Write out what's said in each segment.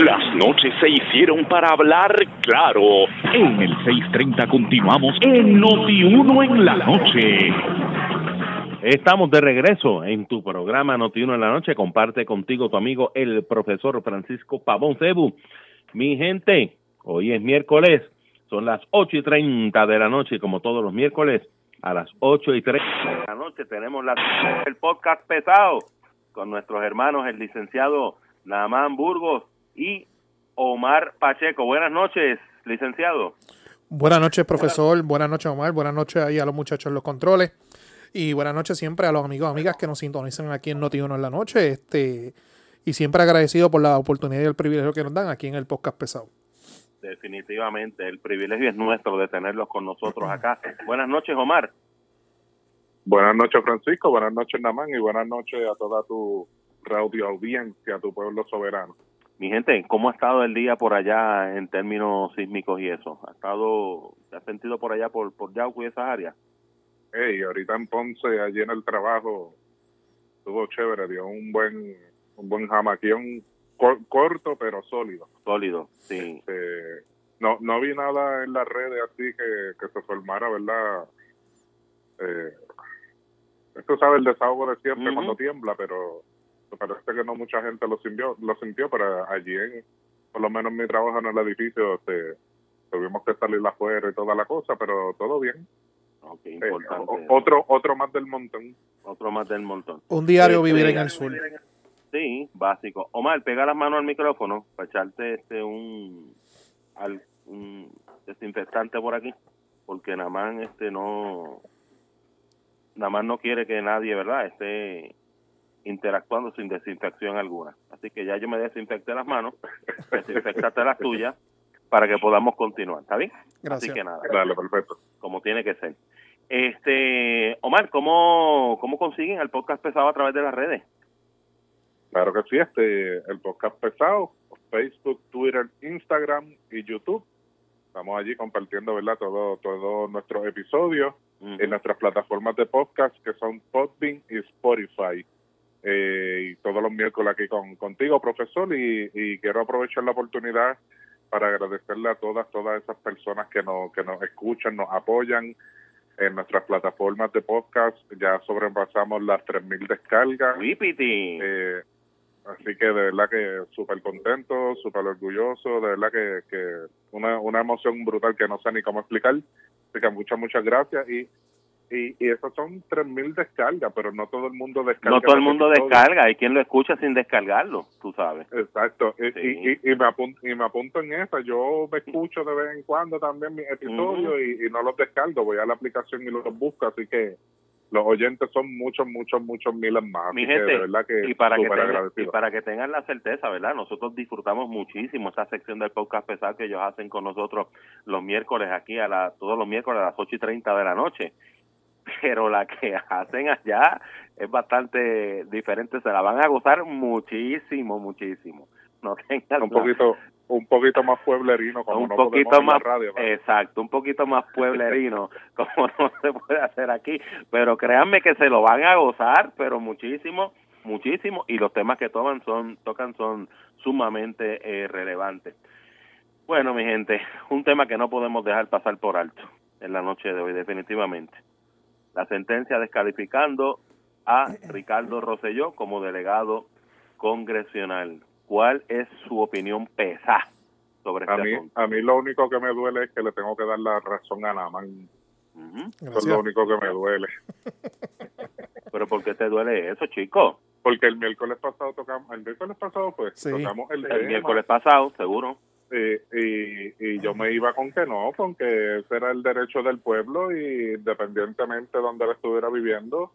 Las noches se hicieron para hablar claro. En el 630 continuamos en Noti1 en la noche. Estamos de regreso en tu programa Noti1 en la noche. Comparte contigo tu amigo el profesor Francisco Pavón Cebu. Mi gente, hoy es miércoles, son las 8 y 30 de la noche, como todos los miércoles, a las 8 y 30 de la noche tenemos el podcast pesado con nuestros hermanos, el licenciado Namán Burgos y Omar Pacheco. Buenas noches, licenciado. Buenas noches, profesor. Buenas noches, Omar. Buenas noches ahí a los muchachos en los controles. Y buenas noches siempre a los amigos y amigas que nos sintonizan aquí en Noti1 en la noche. Este, y siempre agradecido por la oportunidad y el privilegio que nos dan aquí en el podcast pesado. Definitivamente, el privilegio es nuestro de tenerlos con nosotros acá. Buenas noches, Omar. Buenas noches, Francisco. Buenas noches, Namán. Y buenas noches a toda tu radio audiencia, a tu pueblo soberano. Mi gente, ¿cómo ha estado el día por allá en términos sísmicos y eso? ¿Ha estado, ha sentido por allá por, por Yauco y esas áreas? Hey, ahorita en Ponce, allí en el trabajo, estuvo chévere, dio un buen, un buen jamaquión corto pero sólido. Sólido, sí. Este, no, no vi nada en las redes así que, que se formara, ¿verdad? Eh, esto sabe el desahogo de siempre cuando tiembla, pero parece que no mucha gente lo sintió, lo sintió pero allí, en, por lo menos en mi trabajo en el edificio, este, tuvimos que salir afuera y toda la cosa, pero todo bien. Okay, eh, otro, otro más del montón. Otro más del montón. Un diario este, vivir en el sur. Sí, básico. Omar, pega las manos al micrófono para echarte este un, al, un desinfectante por aquí, porque nada más este no nada más no quiere que nadie, ¿verdad?, esté interactuando sin desinfección alguna. Así que ya yo me desinfecté las manos, desinfectate las tuyas para que podamos continuar, ¿está bien? Gracias. Así que nada. Dale, perfecto. Como tiene que ser. Este, Omar, ¿cómo, cómo consiguen el podcast pesado a través de las redes? Claro que sí, este, el podcast pesado, Facebook, Twitter, Instagram y YouTube. Estamos allí compartiendo, ¿verdad? Todo, todos nuestros episodios en nuestras plataformas de podcast que son Podbean y Spotify. Eh, y todos los miércoles aquí con, contigo, profesor, y, y, quiero aprovechar la oportunidad para agradecerle a todas, todas esas personas que nos, que nos escuchan, nos apoyan en nuestras plataformas de podcast. Ya sobrepasamos las 3.000 descargas. Eh, así que de verdad que súper contento, súper orgulloso, de verdad que, que una, una emoción brutal que no sé ni cómo explicar. Así que muchas, muchas gracias y y, y esos son 3.000 descargas, pero no todo el mundo descarga. No todo el mundo descarga, hay quien lo escucha sin descargarlo, tú sabes. Exacto, y, y, y, me apunto, y me apunto en eso, yo me escucho de vez en cuando también mis episodios y, no los descargo, voy a la aplicación y los busco, así que los oyentes son muchos, muchos, muchos miles más. Mi gente, y, para que y para que tengan la certeza, ¿verdad? Nosotros disfrutamos muchísimo esa sección del podcast pesado que ellos hacen con nosotros los miércoles aquí, a la, todos los miércoles a las 8 y 30 de la noche pero la que hacen allá es bastante diferente, se la van a gozar muchísimo, muchísimo. No tengan un poquito un poquito más pueblerino como un no poquito más radio, exacto un poquito más pueblerino como no se puede hacer aquí. Pero créanme que se lo van a gozar pero muchísimo muchísimo. Y los temas que toman son tocan son sumamente eh, relevantes. Bueno mi gente un tema que no podemos dejar pasar por alto en la noche de hoy definitivamente la sentencia descalificando a Ricardo Rosselló como delegado congresional. ¿Cuál es su opinión pesa sobre este a mí, asunto? A mí lo único que me duele es que le tengo que dar la razón a Naman. Eso es lo único que me duele. ¿Pero por qué te duele eso, chico? Porque el miércoles pasado tocamos, el miércoles pasado pues tocamos el, el miércoles pasado, seguro. Y, y, yo me iba con que no, con que ese era el derecho del pueblo y independientemente de donde él estuviera viviendo,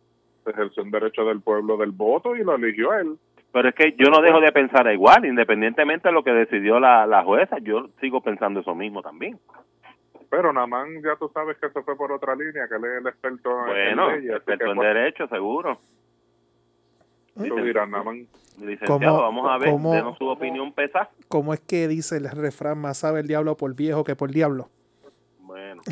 ejerció un derecho del pueblo del voto y lo eligió él. Pero es que yo no dejo de pensar igual, independientemente de lo que decidió la, la jueza, yo sigo pensando eso mismo también. Pero nada más ya tú sabes que eso fue por otra línea, que él es el experto bueno, en leyes. experto en derecho, seguro. Licenciado, vamos a ver, denos su opinión pesa. ¿Cómo es que dice el refrán, más sabe el diablo por viejo que por diablo? Bueno,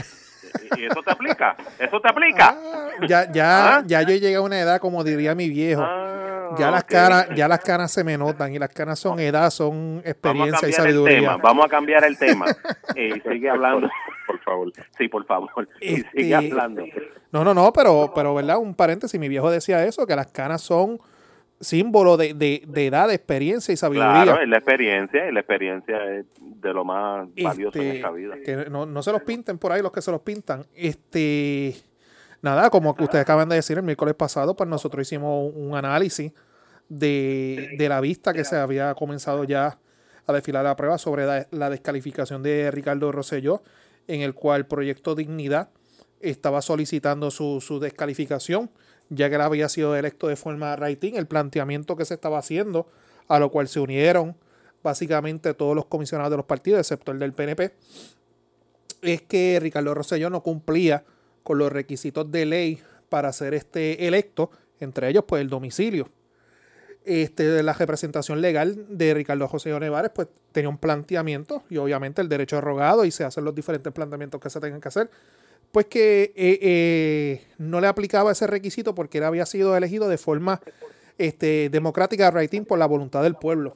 ¿y eso te aplica? ¿Eso te aplica? Ah, ya, ya, ¿Ah? ya yo llegué a una edad, como diría mi viejo, ah, ya las caras, ya las canas se me notan y las canas son edad, son experiencia y sabiduría. Vamos a cambiar el tema. Eh, sigue hablando. Por favor. Sí, por favor. Este, sigue hablando. No, no, no, pero, pero, ¿verdad? Un paréntesis, mi viejo decía eso, que las canas son símbolo de, de, de edad, de experiencia y sabiduría. Claro, es la experiencia, y la experiencia es de lo más valioso en Este, esta vida. Que no, no se los pinten por ahí los que se los pintan. Este, nada, como que ustedes acaban de decir el miércoles pasado, pues nosotros hicimos un, un análisis de, de la vista que se había comenzado ya a desfilar la prueba sobre la, la descalificación de Ricardo Rosselló, en el cual Proyecto Dignidad estaba solicitando su, su descalificación, ya que él había sido electo de forma rating, el planteamiento que se estaba haciendo, a lo cual se unieron básicamente todos los comisionados de los partidos, excepto el del PNP, es que Ricardo Rosselló no cumplía con los requisitos de ley para ser este electo, entre ellos pues el domicilio. Este, la representación legal de Ricardo José Nevares pues tenía un planteamiento y obviamente el derecho rogado y se hacen los diferentes planteamientos que se tengan que hacer pues que eh, eh, no le aplicaba ese requisito porque él había sido elegido de forma este, democrática rating por la voluntad del pueblo.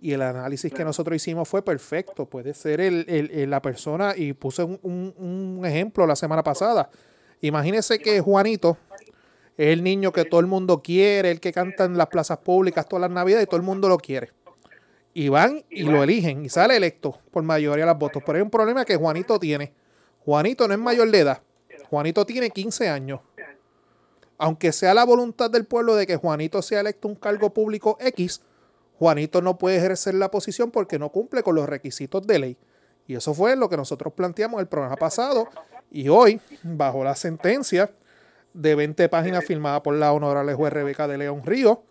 Y el análisis que nosotros hicimos fue perfecto. Puede ser el, el- el- la persona, y puse un, un- un ejemplo la semana pasada. Imagínese que Juanito es el niño que todo el mundo quiere, el que canta en las plazas públicas todas las navidades y todo el mundo lo quiere. Y van y lo eligen y sale electo por mayoría de los votos. Pero hay un problema que Juanito tiene. Juanito no es mayor de edad. Juanito tiene 15 años. Aunque sea la voluntad del pueblo de que Juanito sea electo un cargo público X, Juanito no puede ejercer la posición porque no cumple con los requisitos de ley. Y eso fue lo que nosotros planteamos el programa pasado. Y hoy, bajo la sentencia de 20 páginas firmada por la honorable juez Rebeca de León Río,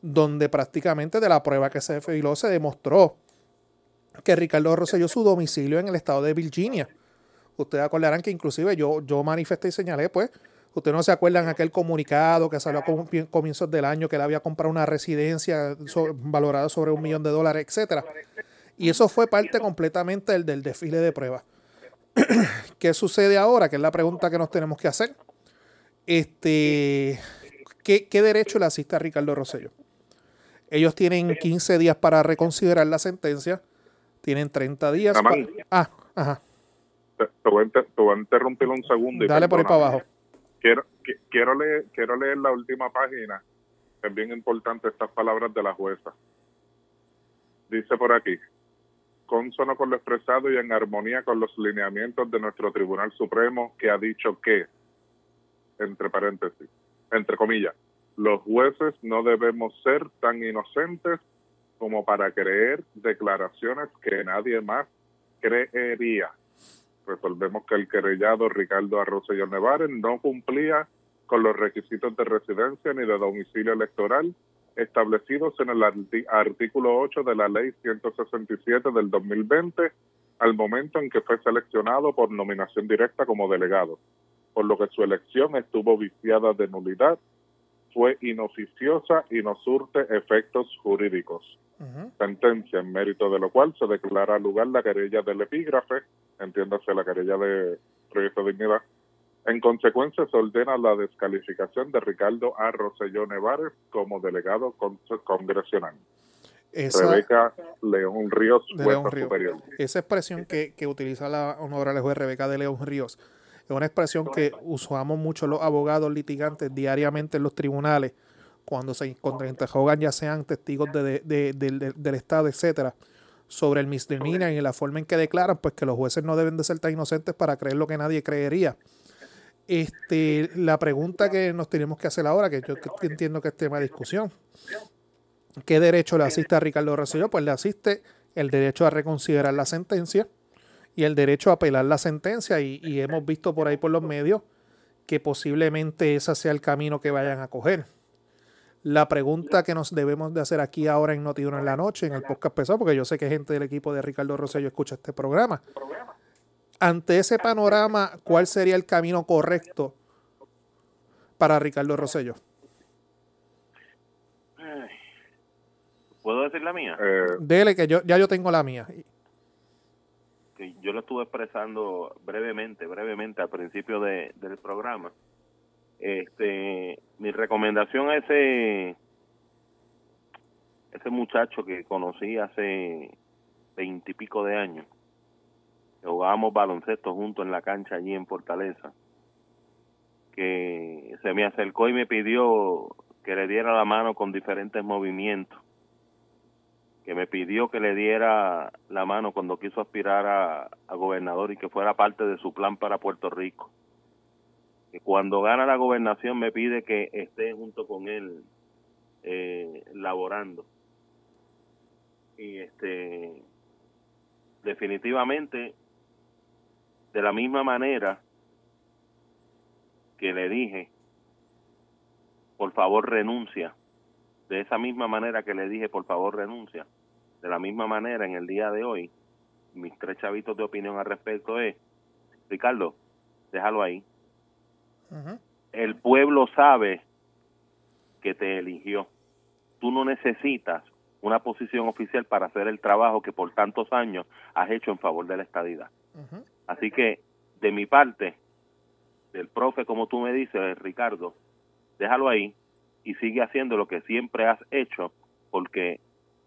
donde prácticamente de la prueba que se filó se demostró que Ricardo Rosselló su domicilio en el estado de Virginia. Ustedes acordarán que inclusive yo, yo manifesté y señalé, pues, ustedes no se acuerdan aquel comunicado que salió a comi- comienzos del año que él había comprado una residencia valorada sobre un millón de dólares, etcétera. Y eso fue parte completamente del, del desfile de pruebas. ¿Qué sucede ahora? Que es la pregunta que nos tenemos que hacer. Este, ¿qué, qué derecho le asiste a Ricardo Rosselló? Ellos tienen 15 días para reconsiderar la sentencia. Tienen 30 días. Para- Ah, ajá. Te, te voy a te voy a interrumpir un segundo. y Dale por ahí para abajo. Quiero, qui- quiero, leer, quiero leer la última página. Es bien importante estas palabras de la jueza. Dice por aquí, consono con lo expresado y en armonía con los lineamientos de nuestro Tribunal Supremo que ha dicho que, entre paréntesis, entre comillas, los jueces no debemos ser tan inocentes como para creer declaraciones que nadie más creería. Resolvemos que el querellado Ricardo Arrosello Nevares no cumplía con los requisitos de residencia ni de domicilio electoral establecidos en el artículo 8 de la ley 167 del 2020 al momento en que fue seleccionado por nominación directa como delegado, por lo que su elección estuvo viciada de nulidad, fue inoficiosa y no surte efectos jurídicos sentencia, en mérito de lo cual se declara lugar la querella del epígrafe, entiéndase la querella de Proyecto de Dignidad. En consecuencia, se ordena la descalificación de Ricardo A. Rosselló Nevares como delegado con- congresional. Esa, Rebeca León Ríos, de León Ríos. superior. esa expresión que, que utiliza la honorable juez Rebeca de León Ríos es una expresión que usamos mucho los abogados litigantes diariamente en los tribunales cuando se contrainterrogan ya sean testigos de, de- de- del- Estado, etcétera, sobre el misdemeanor y la forma en que declaran, pues que los jueces no deben de ser tan inocentes para creer lo que nadie creería. Este, la pregunta que nos tenemos que hacer ahora, que yo entiendo que es tema de discusión, ¿qué derecho le asiste a Ricardo Rosselló? Pues le asiste el derecho a reconsiderar la sentencia y el derecho a apelar la sentencia y, y hemos visto por ahí por los medios que posiblemente ese sea el camino que vayan a coger. La pregunta que nos debemos de hacer aquí ahora en Notiuno en la noche, en el podcast pesado, porque yo sé que gente del equipo de Ricardo Rosselló escucha este programa. Ante ese panorama, ¿cuál sería el camino correcto para Ricardo Rosselló? ¿Puedo decir la mía? Eh, Dele que yo ya yo tengo la mía. Que yo lo estuve expresando brevemente, brevemente al principio de, del programa. Este, mi recomendación a ese ese muchacho que conocí hace veintipico de años, que jugábamos baloncesto juntos en la cancha allí en Fortaleza, que se me acercó y me pidió que le diera la mano con diferentes movimientos, que me pidió que le diera la mano cuando quiso aspirar a, gobernador y que fuera parte de su plan para Puerto Rico. Que cuando gana la gobernación me pide que esté junto con él eh, laborando. Y este definitivamente de la misma manera que le dije, por favor renuncia, de esa misma manera que le dije, por favor renuncia, de la misma manera en el día de hoy, mis tres chavitos de opinión al respecto es, Ricardo, déjalo ahí. El pueblo sabe que te eligió. Tú no necesitas una posición oficial para hacer el trabajo que por tantos años has hecho en favor de la estadidad. Así que, de mi parte, del profe, como tú me dices, Ricardo, déjalo ahí y sigue haciendo lo que siempre has hecho, porque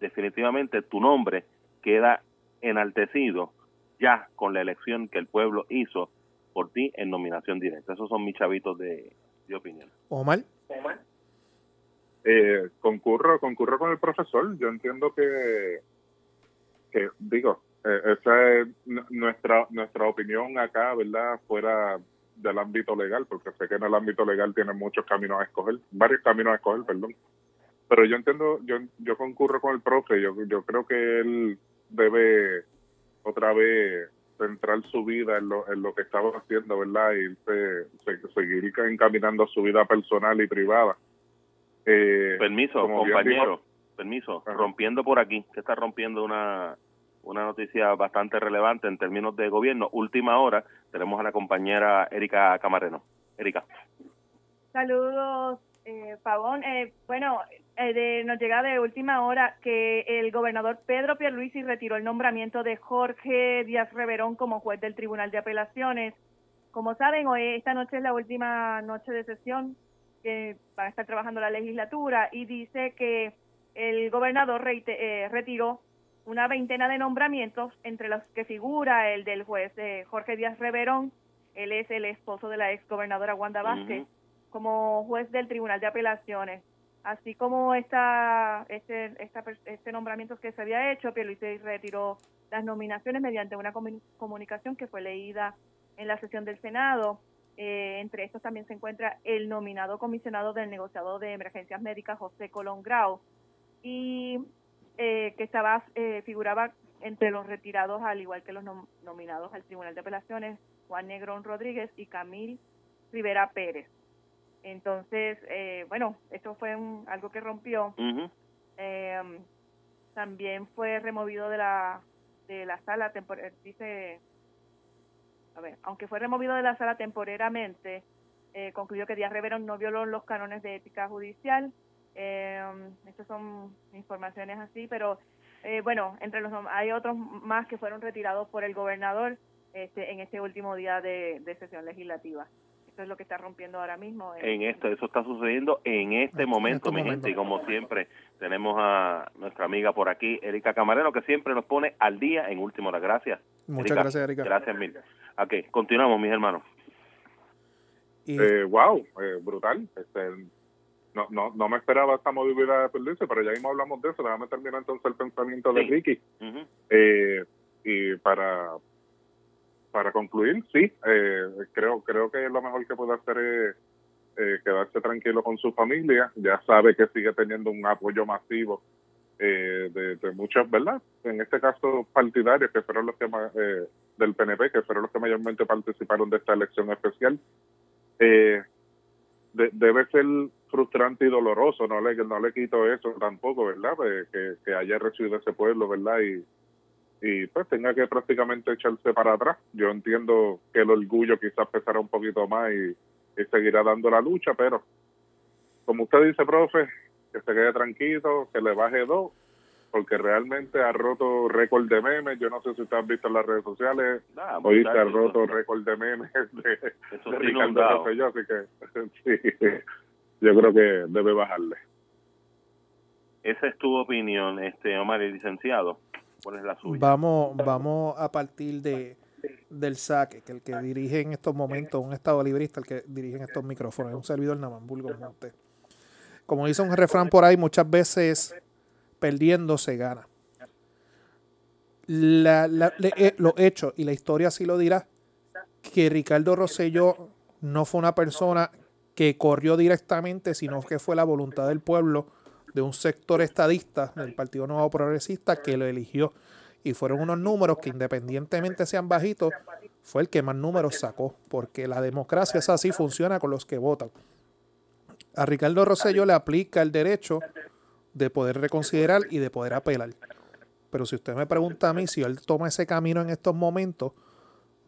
definitivamente tu nombre queda enaltecido ya con la elección que el pueblo hizo por ti en nominación directa. Esos son mis chavitos de, de opinión. Omar. Omar. Eh, concurro, concurro con el profesor. Yo entiendo que, que digo, eh, esa es nuestra nuestra opinión acá, ¿verdad? Fuera del ámbito legal, porque sé que en el ámbito legal tiene muchos caminos a escoger, varios caminos a escoger, perdón. Pero yo entiendo, yo yo concurro con el profe. Yo yo creo que él debe otra vez centrar su vida en lo, en lo que estaba haciendo, ¿verdad? Y seguir encaminando su vida personal y privada eh, permiso, compañero, permiso, rompiendo por aquí, que está rompiendo una, una noticia bastante relevante en términos de gobierno. Última hora, tenemos a la compañera Erika Camareno. Erika. Saludos, eh, Pavón. Eh, bueno, eh, de, nos llega de última hora que el gobernador Pedro Pierluisi retiró el nombramiento de Jorge Díaz Reverón como juez del Tribunal de Apelaciones. Como saben, hoy esta noche es la última noche de sesión que van a estar trabajando la legislatura y dice que el gobernador eh, retiró una veintena de nombramientos, entre los que figura el del juez eh, Jorge Díaz Reverón, él es el esposo de la ex gobernadora Wanda Vázquez, como juez del Tribunal de Apelaciones. Así como esta, este, este nombramiento que se había hecho, Pierluisi retiró las nominaciones mediante una comunicación que fue leída en la sesión del Senado eh, entre estos también se encuentra el nominado comisionado del negociado de emergencias médicas, José Colón Grau, y eh, que estaba eh, figuraba entre los retirados, al igual que los nominados al Tribunal de Apelaciones, Juan Negrón Rodríguez y Camil Rivera Pérez. Entonces, bueno, esto fue algo que rompió. también fue removido de la de la sala temporal, dice a ver, aunque fue removido de la sala temporariamente, eh, concluyó que Díaz Reverón no violó los cánones de ética judicial. Eh, estas son informaciones así, pero eh, bueno, entre los hay otros más que fueron retirados por el gobernador este, en este último día de, sesión legislativa. Eso es lo que está rompiendo ahora mismo. En, esto, eso está sucediendo en este momento, mi gente, y como siempre tenemos a nuestra amiga por aquí, Erika Camarero, que siempre nos pone al día en última hora. Gracias. Muchas gracias, Erika. Gracias mil. Ok, continuamos, mis hermanos. Eh, wow, eh, brutal. Este, no, no, no me esperaba esta movilidad de perderse, pero ya mismo hablamos de eso. Déjame terminar entonces el pensamiento de Ricky. eh, y para para concluir, sí, eh, creo creo que lo mejor que puede hacer es eh, quedarse tranquilo con su familia. Ya sabe que sigue teniendo un apoyo masivo eh, de, de muchos, ¿verdad? En este caso, partidarios que fueron los que más, eh, del PNP, que fueron los que mayormente participaron de esta elección especial. Eh, debe ser frustrante y doloroso, no le, no le quito eso tampoco, ¿verdad? Pues, que, que haya recibido ese pueblo, ¿verdad? Y, y pues tenga que prácticamente echarse para atrás. Yo entiendo que el orgullo quizás pesará un poquito más y, y seguirá dando la lucha, pero como usted dice, profe, que se quede tranquilo, que le baje dos, porque realmente ha roto récord de memes. Yo no sé si usted ha visto en las redes sociales, hoy se ha roto récord de memes de, Ricardo Rosselló, así que sí, yo creo que debe bajarle. esa es tu opinión, este Omar, el licenciado. Vamos, vamos a partir de del saque, que el que dirige en estos momentos, un estado librista, el que dirige en estos micrófonos, es un servidor Namambulgo Monte. Como dice un refrán por ahí, muchas veces perdiendo se gana. La, la, eh, lo hecho, y la historia sí lo dirá, que Ricardo Rosselló no fue una persona que corrió directamente, sino que fue la voluntad del pueblo, de un sector estadista del Partido Nuevo Progresista que lo eligió. Y fueron unos números que independientemente sean bajitos, fue el que más números sacó, porque la democracia es así, funciona con los que votan. A Ricardo Rosselló le aplica el derecho de poder reconsiderar y de poder apelar. Pero si usted me pregunta a mí si él toma ese camino en estos momentos,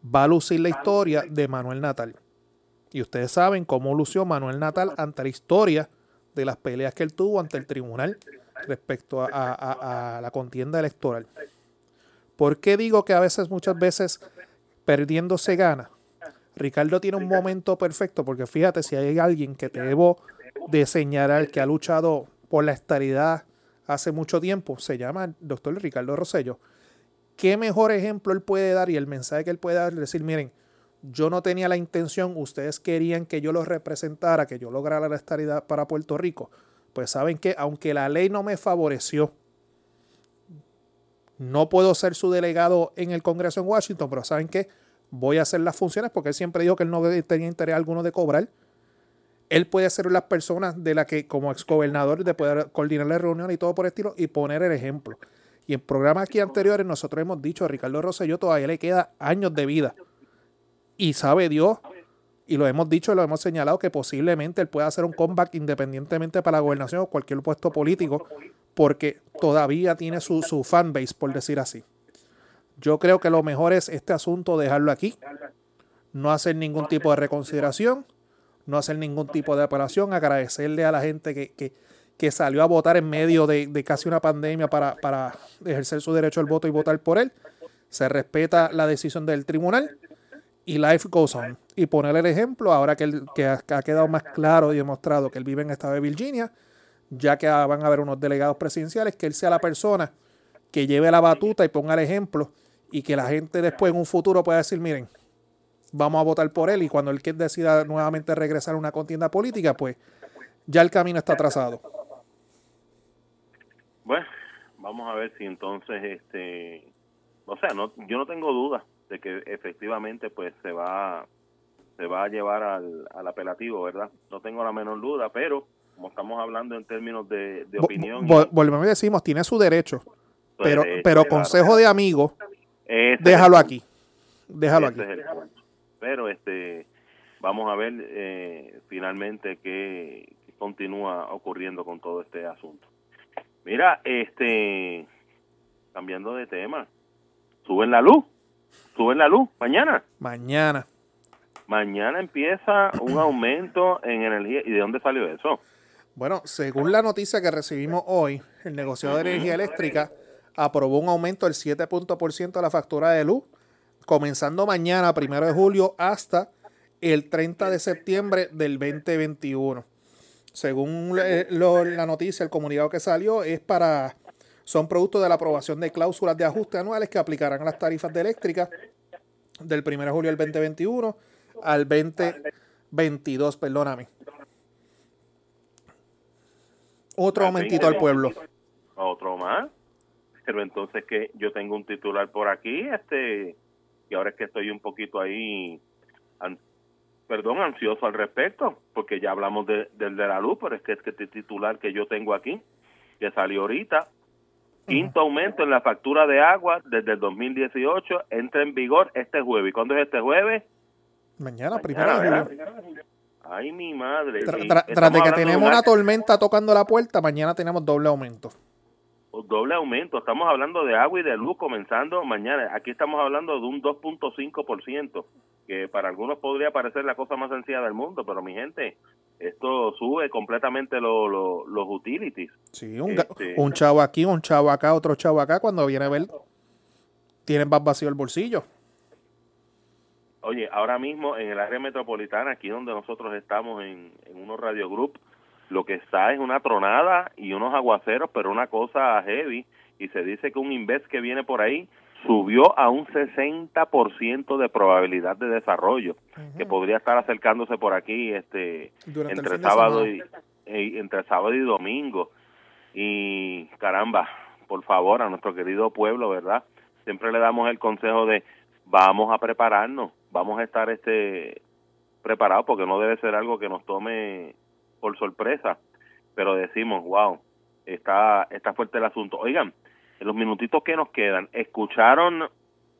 va a lucir la historia de Manuel Natal. Y ustedes saben cómo lució Manuel Natal ante la historia de las peleas que él tuvo ante el tribunal respecto a, la contienda electoral. ¿Por qué digo que a veces, muchas veces, perdiendo se gana? Ricardo tiene un momento perfecto, porque fíjate, si hay alguien que te debo de señalar que ha luchado por la estabilidad hace mucho tiempo, se llama el doctor Ricardo Rosello. ¿Qué mejor ejemplo él puede dar y el mensaje que él puede dar? Decir, miren, yo no tenía la intención, ustedes querían que yo los representara, que yo lograra la estabilidad para Puerto Rico. Pues saben que aunque la ley no me favoreció, no puedo ser su delegado en el Congreso en Washington, pero saben que voy a hacer las funciones porque él siempre dijo que él no tenía interés alguno de cobrar. Él puede ser las personas de la que como exgobernador de poder coordinar la reunión y todo por estilo y poner el ejemplo. Y en programas aquí anteriores nosotros hemos dicho a Ricardo Rosselló todavía le queda años de vida y sabe Dios, y lo hemos dicho, lo hemos señalado, que posiblemente él pueda hacer un comeback independientemente para la gobernación o cualquier puesto político, porque todavía tiene su, su fanbase, por decir así. Yo creo que lo mejor es este asunto dejarlo aquí, no hacer ningún tipo de reconsideración, no hacer ningún tipo de apelación, agradecerle a la gente que, que, salió a votar en medio de, de casi una pandemia para, para ejercer su derecho al voto y votar por él. Se respeta la decisión del tribunal y life goes on. Y poner el ejemplo, ahora que, que ha, quedado más claro y demostrado que él vive en el estado de Virginia, ya que van a haber unos delegados presidenciales, que él sea la persona que lleve la batuta y ponga el ejemplo y que la gente después en un futuro pueda decir, miren, vamos a votar por él y cuando él decida nuevamente regresar a una contienda política, pues ya el camino está trazado. Bueno, vamos a ver si entonces, este, o sea, no, yo no tengo duda de que efectivamente pues se va se va a llevar al, al apelativo, ¿verdad? No tengo la menor duda, pero como estamos hablando en términos de, opinión... volvemos y decimos, tiene su derecho, pero, pero consejo de amigo, déjalo aquí, déjalo aquí. pero este vamos a ver eh, finalmente qué, qué continúa ocurriendo con todo este asunto. Mira, este cambiando de tema, suben la luz suben la luz mañana. Mañana. Mañana empieza un aumento en energía. ¿Y de dónde salió eso? Bueno, según la noticia que recibimos hoy, el negociado de energía eléctrica aprobó un aumento del 7% de la factura de luz, comenzando mañana, primero de julio, hasta el 30 de septiembre del 2021. Según la noticia, el comunicado que salió es para son producto de la aprobación de cláusulas de ajuste anuales que aplicarán a las tarifas de eléctrica del 1 de julio del 2021 al 2022, perdóname. Otro aumentito al pueblo. Otro más. Pero entonces que yo tengo un titular por aquí, este, y ahora es que estoy un poquito ahí, perdón, ansioso al respecto, porque ya hablamos del de, la luz, pero es que este titular que yo tengo aquí, que salió ahorita, Quinto aumento en la factura de agua desde el 2018 entra en vigor este jueves. ¿Y cuándo es este jueves? Mañana, primero de Ay, mi madre. tras de que tenemos una... tormenta tocando la puerta, mañana tenemos doble aumento. Doble aumento. Estamos hablando de agua y de luz comenzando mañana. Aquí estamos hablando de un 2.5%, que para algunos podría parecer la cosa más sencilla del mundo, pero mi gente, esto sube completamente los utilities. Sí, un, este, un, chavo aquí, un chavo acá, otro chavo acá, cuando viene a ver, tienen más vacío el bolsillo. Oye, ahora mismo en el área metropolitana, aquí donde nosotros estamos en, en unos radio group, lo que está es una tronada y unos aguaceros, pero una cosa heavy. Y se dice que un invest que viene por ahí subió a un 60% de probabilidad de desarrollo, que podría estar acercándose por aquí este entre sábado y, entre sábado y domingo. Y caramba, por favor, a nuestro querido pueblo, ¿verdad? Siempre le damos el consejo de vamos a prepararnos, vamos a estar este preparados porque no debe ser algo que nos tome por sorpresa, pero decimos, wow, está está fuerte el asunto. Oigan, en los minutitos que nos quedan, escucharon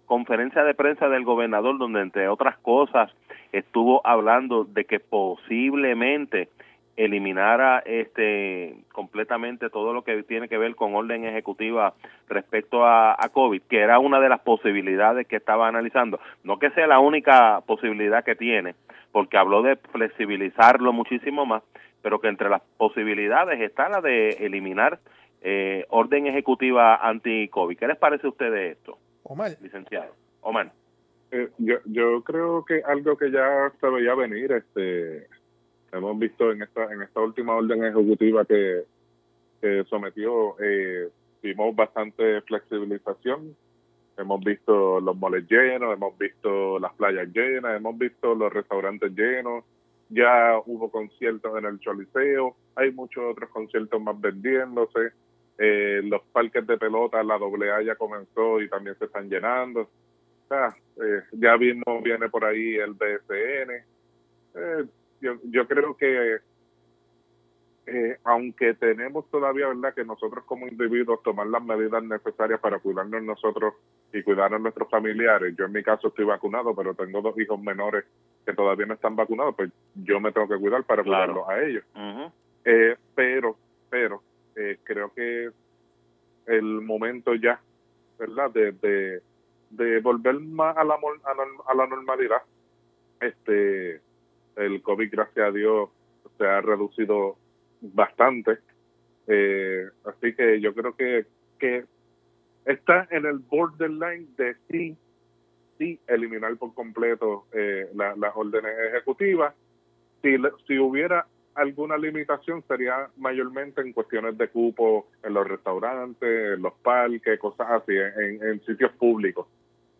conferencia de prensa del gobernador donde entre otras cosas estuvo hablando de que posiblemente eliminara este completamente todo lo que tiene que ver con orden ejecutiva respecto a, a, COVID, que era una de las posibilidades que estaba analizando. No que sea la única posibilidad que tiene, porque habló de flexibilizarlo muchísimo más, pero que entre las posibilidades está la de eliminar eh, orden ejecutiva anti-COVID. ¿Qué les parece a ustedes esto? Omar. Licenciado. Omar. Eh, yo, yo creo que algo que ya se veía venir, este hemos visto en esta en esta última orden ejecutiva que, que sometió, eh, vimos bastante flexibilización. Hemos visto los moles llenos, hemos visto las playas llenas, hemos visto los restaurantes llenos, ya hubo conciertos en el Choliseo, hay muchos otros conciertos más vendiéndose, eh, los parques de pelota, la AA ya comenzó y también se están llenando. eh, ya vino, viene por ahí el BSN. Eh, yo, yo creo que eh, aunque tenemos todavía, ¿verdad?, que nosotros como individuos tomar las medidas necesarias para cuidarnos nosotros y cuidar a nuestros familiares. Yo en mi caso estoy vacunado, pero tengo dos hijos menores que todavía no están vacunados, pues yo me tengo que cuidar para cuidarlos a ellos. eh, pero, pero, eh, creo que el momento ya, ¿verdad?, de, de, volver más a la, a la normalidad. Este, el COVID, gracias a Dios, se ha reducido bastante. Eh, así que yo creo que, que está en el borderline de sí, sí eliminar por completo eh, las órdenes ejecutivas. Si, si hubiera alguna limitación sería mayormente en cuestiones de cupo en los restaurantes, en los parques, cosas así, en, en sitios públicos.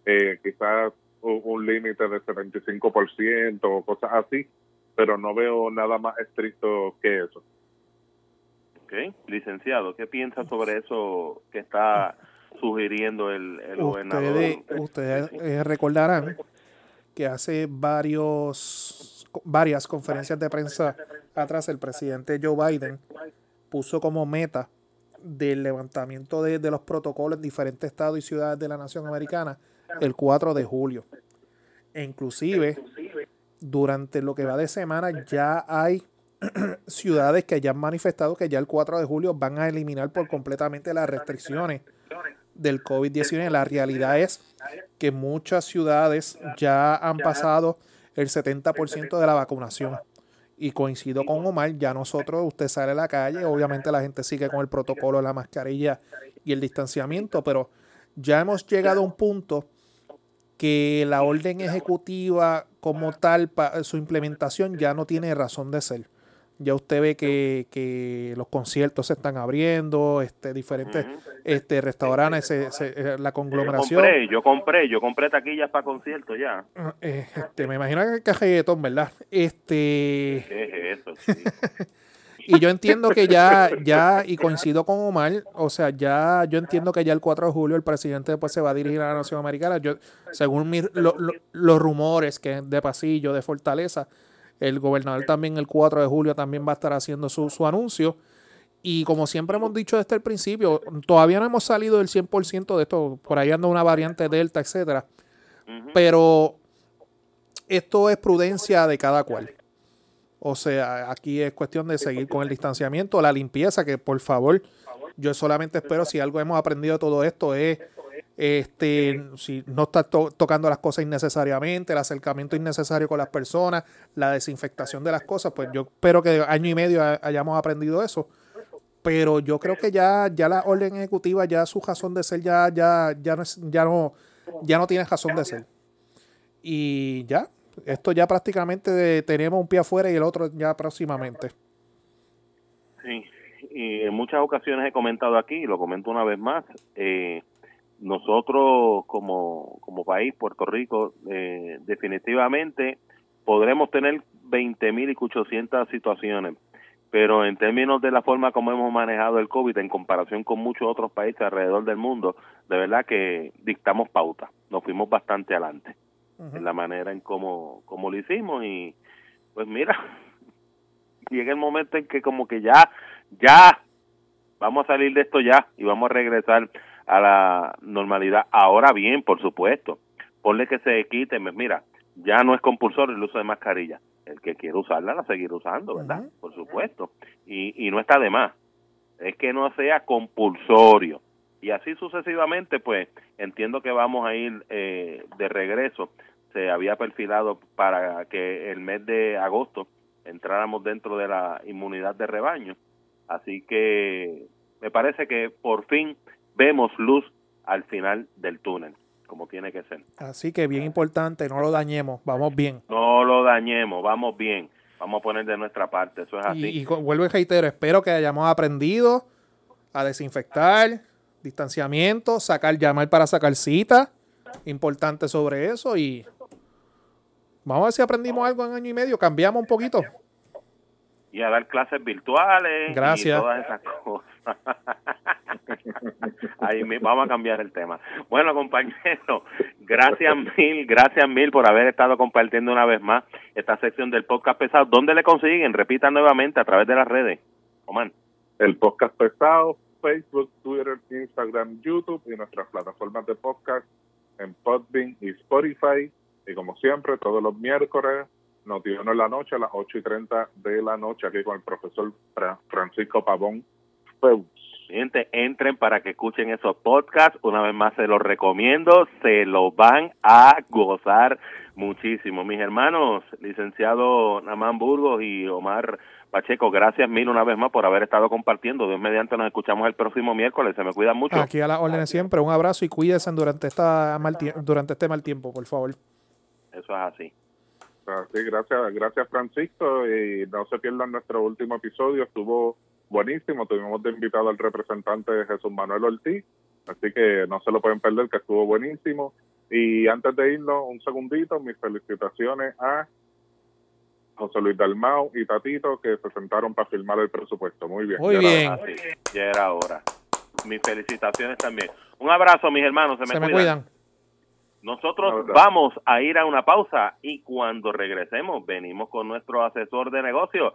Eh, quizás un, un límite de 75% o cosas así, pero no veo nada más estricto que eso. Ok, licenciado, ¿qué piensa sobre eso que está sugiriendo el, el gobernador? Ustedes eh, recordarán que hace varios varias conferencias de prensa atrás el presidente Joe Biden puso como meta del levantamiento de, de los protocolos en diferentes estados y ciudades de la nación americana el 4 de julio. E inclusive, durante lo que va de semana ya hay ciudades que ya han manifestado que ya el 4 de julio van a eliminar por completamente las restricciones del COVID-19. La realidad es que muchas ciudades ya han pasado el 70% de la vacunación. Y coincido con Omar, ya nosotros, usted sale a la calle, obviamente la gente sigue con el protocolo la mascarilla y el distanciamiento, pero ya hemos llegado a un punto que la orden ejecutiva como tal, su implementación ya no tiene razón de ser ya usted ve que, que, los conciertos se están abriendo, este, diferentes este, restaurantes, se, se, la conglomeración. Yo compré, yo compré, yo compré taquillas para conciertos ya. Ah, eh, este, me imagino que es cajetón, ¿verdad? Este... ¿Qué es eso? Sí. y yo entiendo que ya, ya, y coincido con Omar, o sea, ya yo entiendo que ya el 4 de julio el presidente después se va a dirigir a la Nación Americana. Yo, según mi, lo, lo, los rumores que de pasillo, de Fortaleza, el gobernador también el 4 de julio también va a estar haciendo su, su anuncio. Y como siempre hemos dicho desde el principio, todavía no hemos salido del 100% de esto. Por ahí anda una variante Delta, etcétera. Uh -huh. Pero esto es prudencia de cada cual. O sea, aquí es cuestión de seguir con el distanciamiento, la limpieza, que por favor, yo solamente espero si algo hemos aprendido de todo esto es este, si no está to tocando las cosas innecesariamente, el acercamiento innecesario con las personas, la desinfectación de las cosas, pues yo espero que año y medio hayamos aprendido eso. Pero yo creo que ya, ya la orden ejecutiva, ya su razón de ser, ya, ya, ya, no, ya, no, ya no tiene razón de ser. Y ya, esto ya prácticamente de, tenemos un pie afuera y el otro ya próximamente. Sí, y en muchas ocasiones he comentado aquí, y lo comento una vez más, eh, nosotros como, como país, Puerto Rico, eh, definitivamente podremos tener 20.000 y 800 situaciones, pero en términos de la forma como hemos manejado el COVID en comparación con muchos otros países alrededor del mundo, de verdad que dictamos pauta, nos fuimos bastante adelante en la manera en cómo, cómo lo hicimos y pues mira, llega el momento en que como que ya, ya, vamos a salir de esto ya y vamos a regresar a la normalidad. Ahora bien, por supuesto, ponle que se quite, mira, ya no es compulsorio el uso de mascarilla. El que quiere usarla la seguir usando, ¿verdad? Por supuesto. Y, y no está de más. Es que no sea compulsorio. Y así sucesivamente, pues entiendo que vamos a ir eh, de regreso. Se había perfilado para que el mes de agosto entráramos dentro de la inmunidad de rebaño. Así que me parece que por fin vemos luz al final del túnel, como tiene que ser. Así que bien importante, no lo dañemos, vamos bien. No lo dañemos, vamos bien. Vamos a poner de nuestra parte, eso es así. Y, y vuelvo y reitero, espero que hayamos aprendido a desinfectar, distanciamiento, sacar, llamar para sacar cita, importante sobre eso y vamos a ver si aprendimos algo en año y medio, cambiamos un poquito. Y a dar clases virtuales Gracias. y todas esas cosas. Ahí vamos a cambiar el tema. Bueno, compañeros, gracias mil, gracias mil por haber estado compartiendo una vez más esta sección del podcast pesado. ¿Dónde le consiguen? Repita nuevamente a través de las redes. Oman. El podcast pesado, Facebook, Twitter, Instagram, YouTube y nuestras plataformas de podcast en Podbean y Spotify. Y como siempre, todos los miércoles, Notiuno en la noche a las 8 y 30 de la noche, aquí con el profesor Francisco Pavón Feus. Gente, entren para que escuchen esos podcasts. Una vez más se los recomiendo. Se lo van a gozar muchísimo. Mis hermanos, licenciado Namán Burgos y Omar Pacheco, gracias mil una vez más por haber estado compartiendo. Dios mediante nos escuchamos el próximo miércoles. Se me cuidan mucho. Aquí a las órdenes siempre. Un abrazo y cuídense durante, esta mal durante este mal tiempo, por favor. Eso es así. Sí, gracias, gracias Francisco y no se pierdan nuestro último episodio, estuvo buenísimo, tuvimos de invitado al representante Jesús Manuel Ortiz, así que no se lo pueden perder, que estuvo buenísimo. Y antes de irnos, un segundito, mis felicitaciones a José Luis Dalmau y Tatito que se sentaron para firmar el presupuesto. Muy bien. Muy bien. Así, ya era hora. Mis felicitaciones también. Un abrazo, mis hermanos. Se me, se me cuidan. cuidan. Nosotros vamos a ir a una pausa y cuando regresemos venimos con nuestro asesor de negocio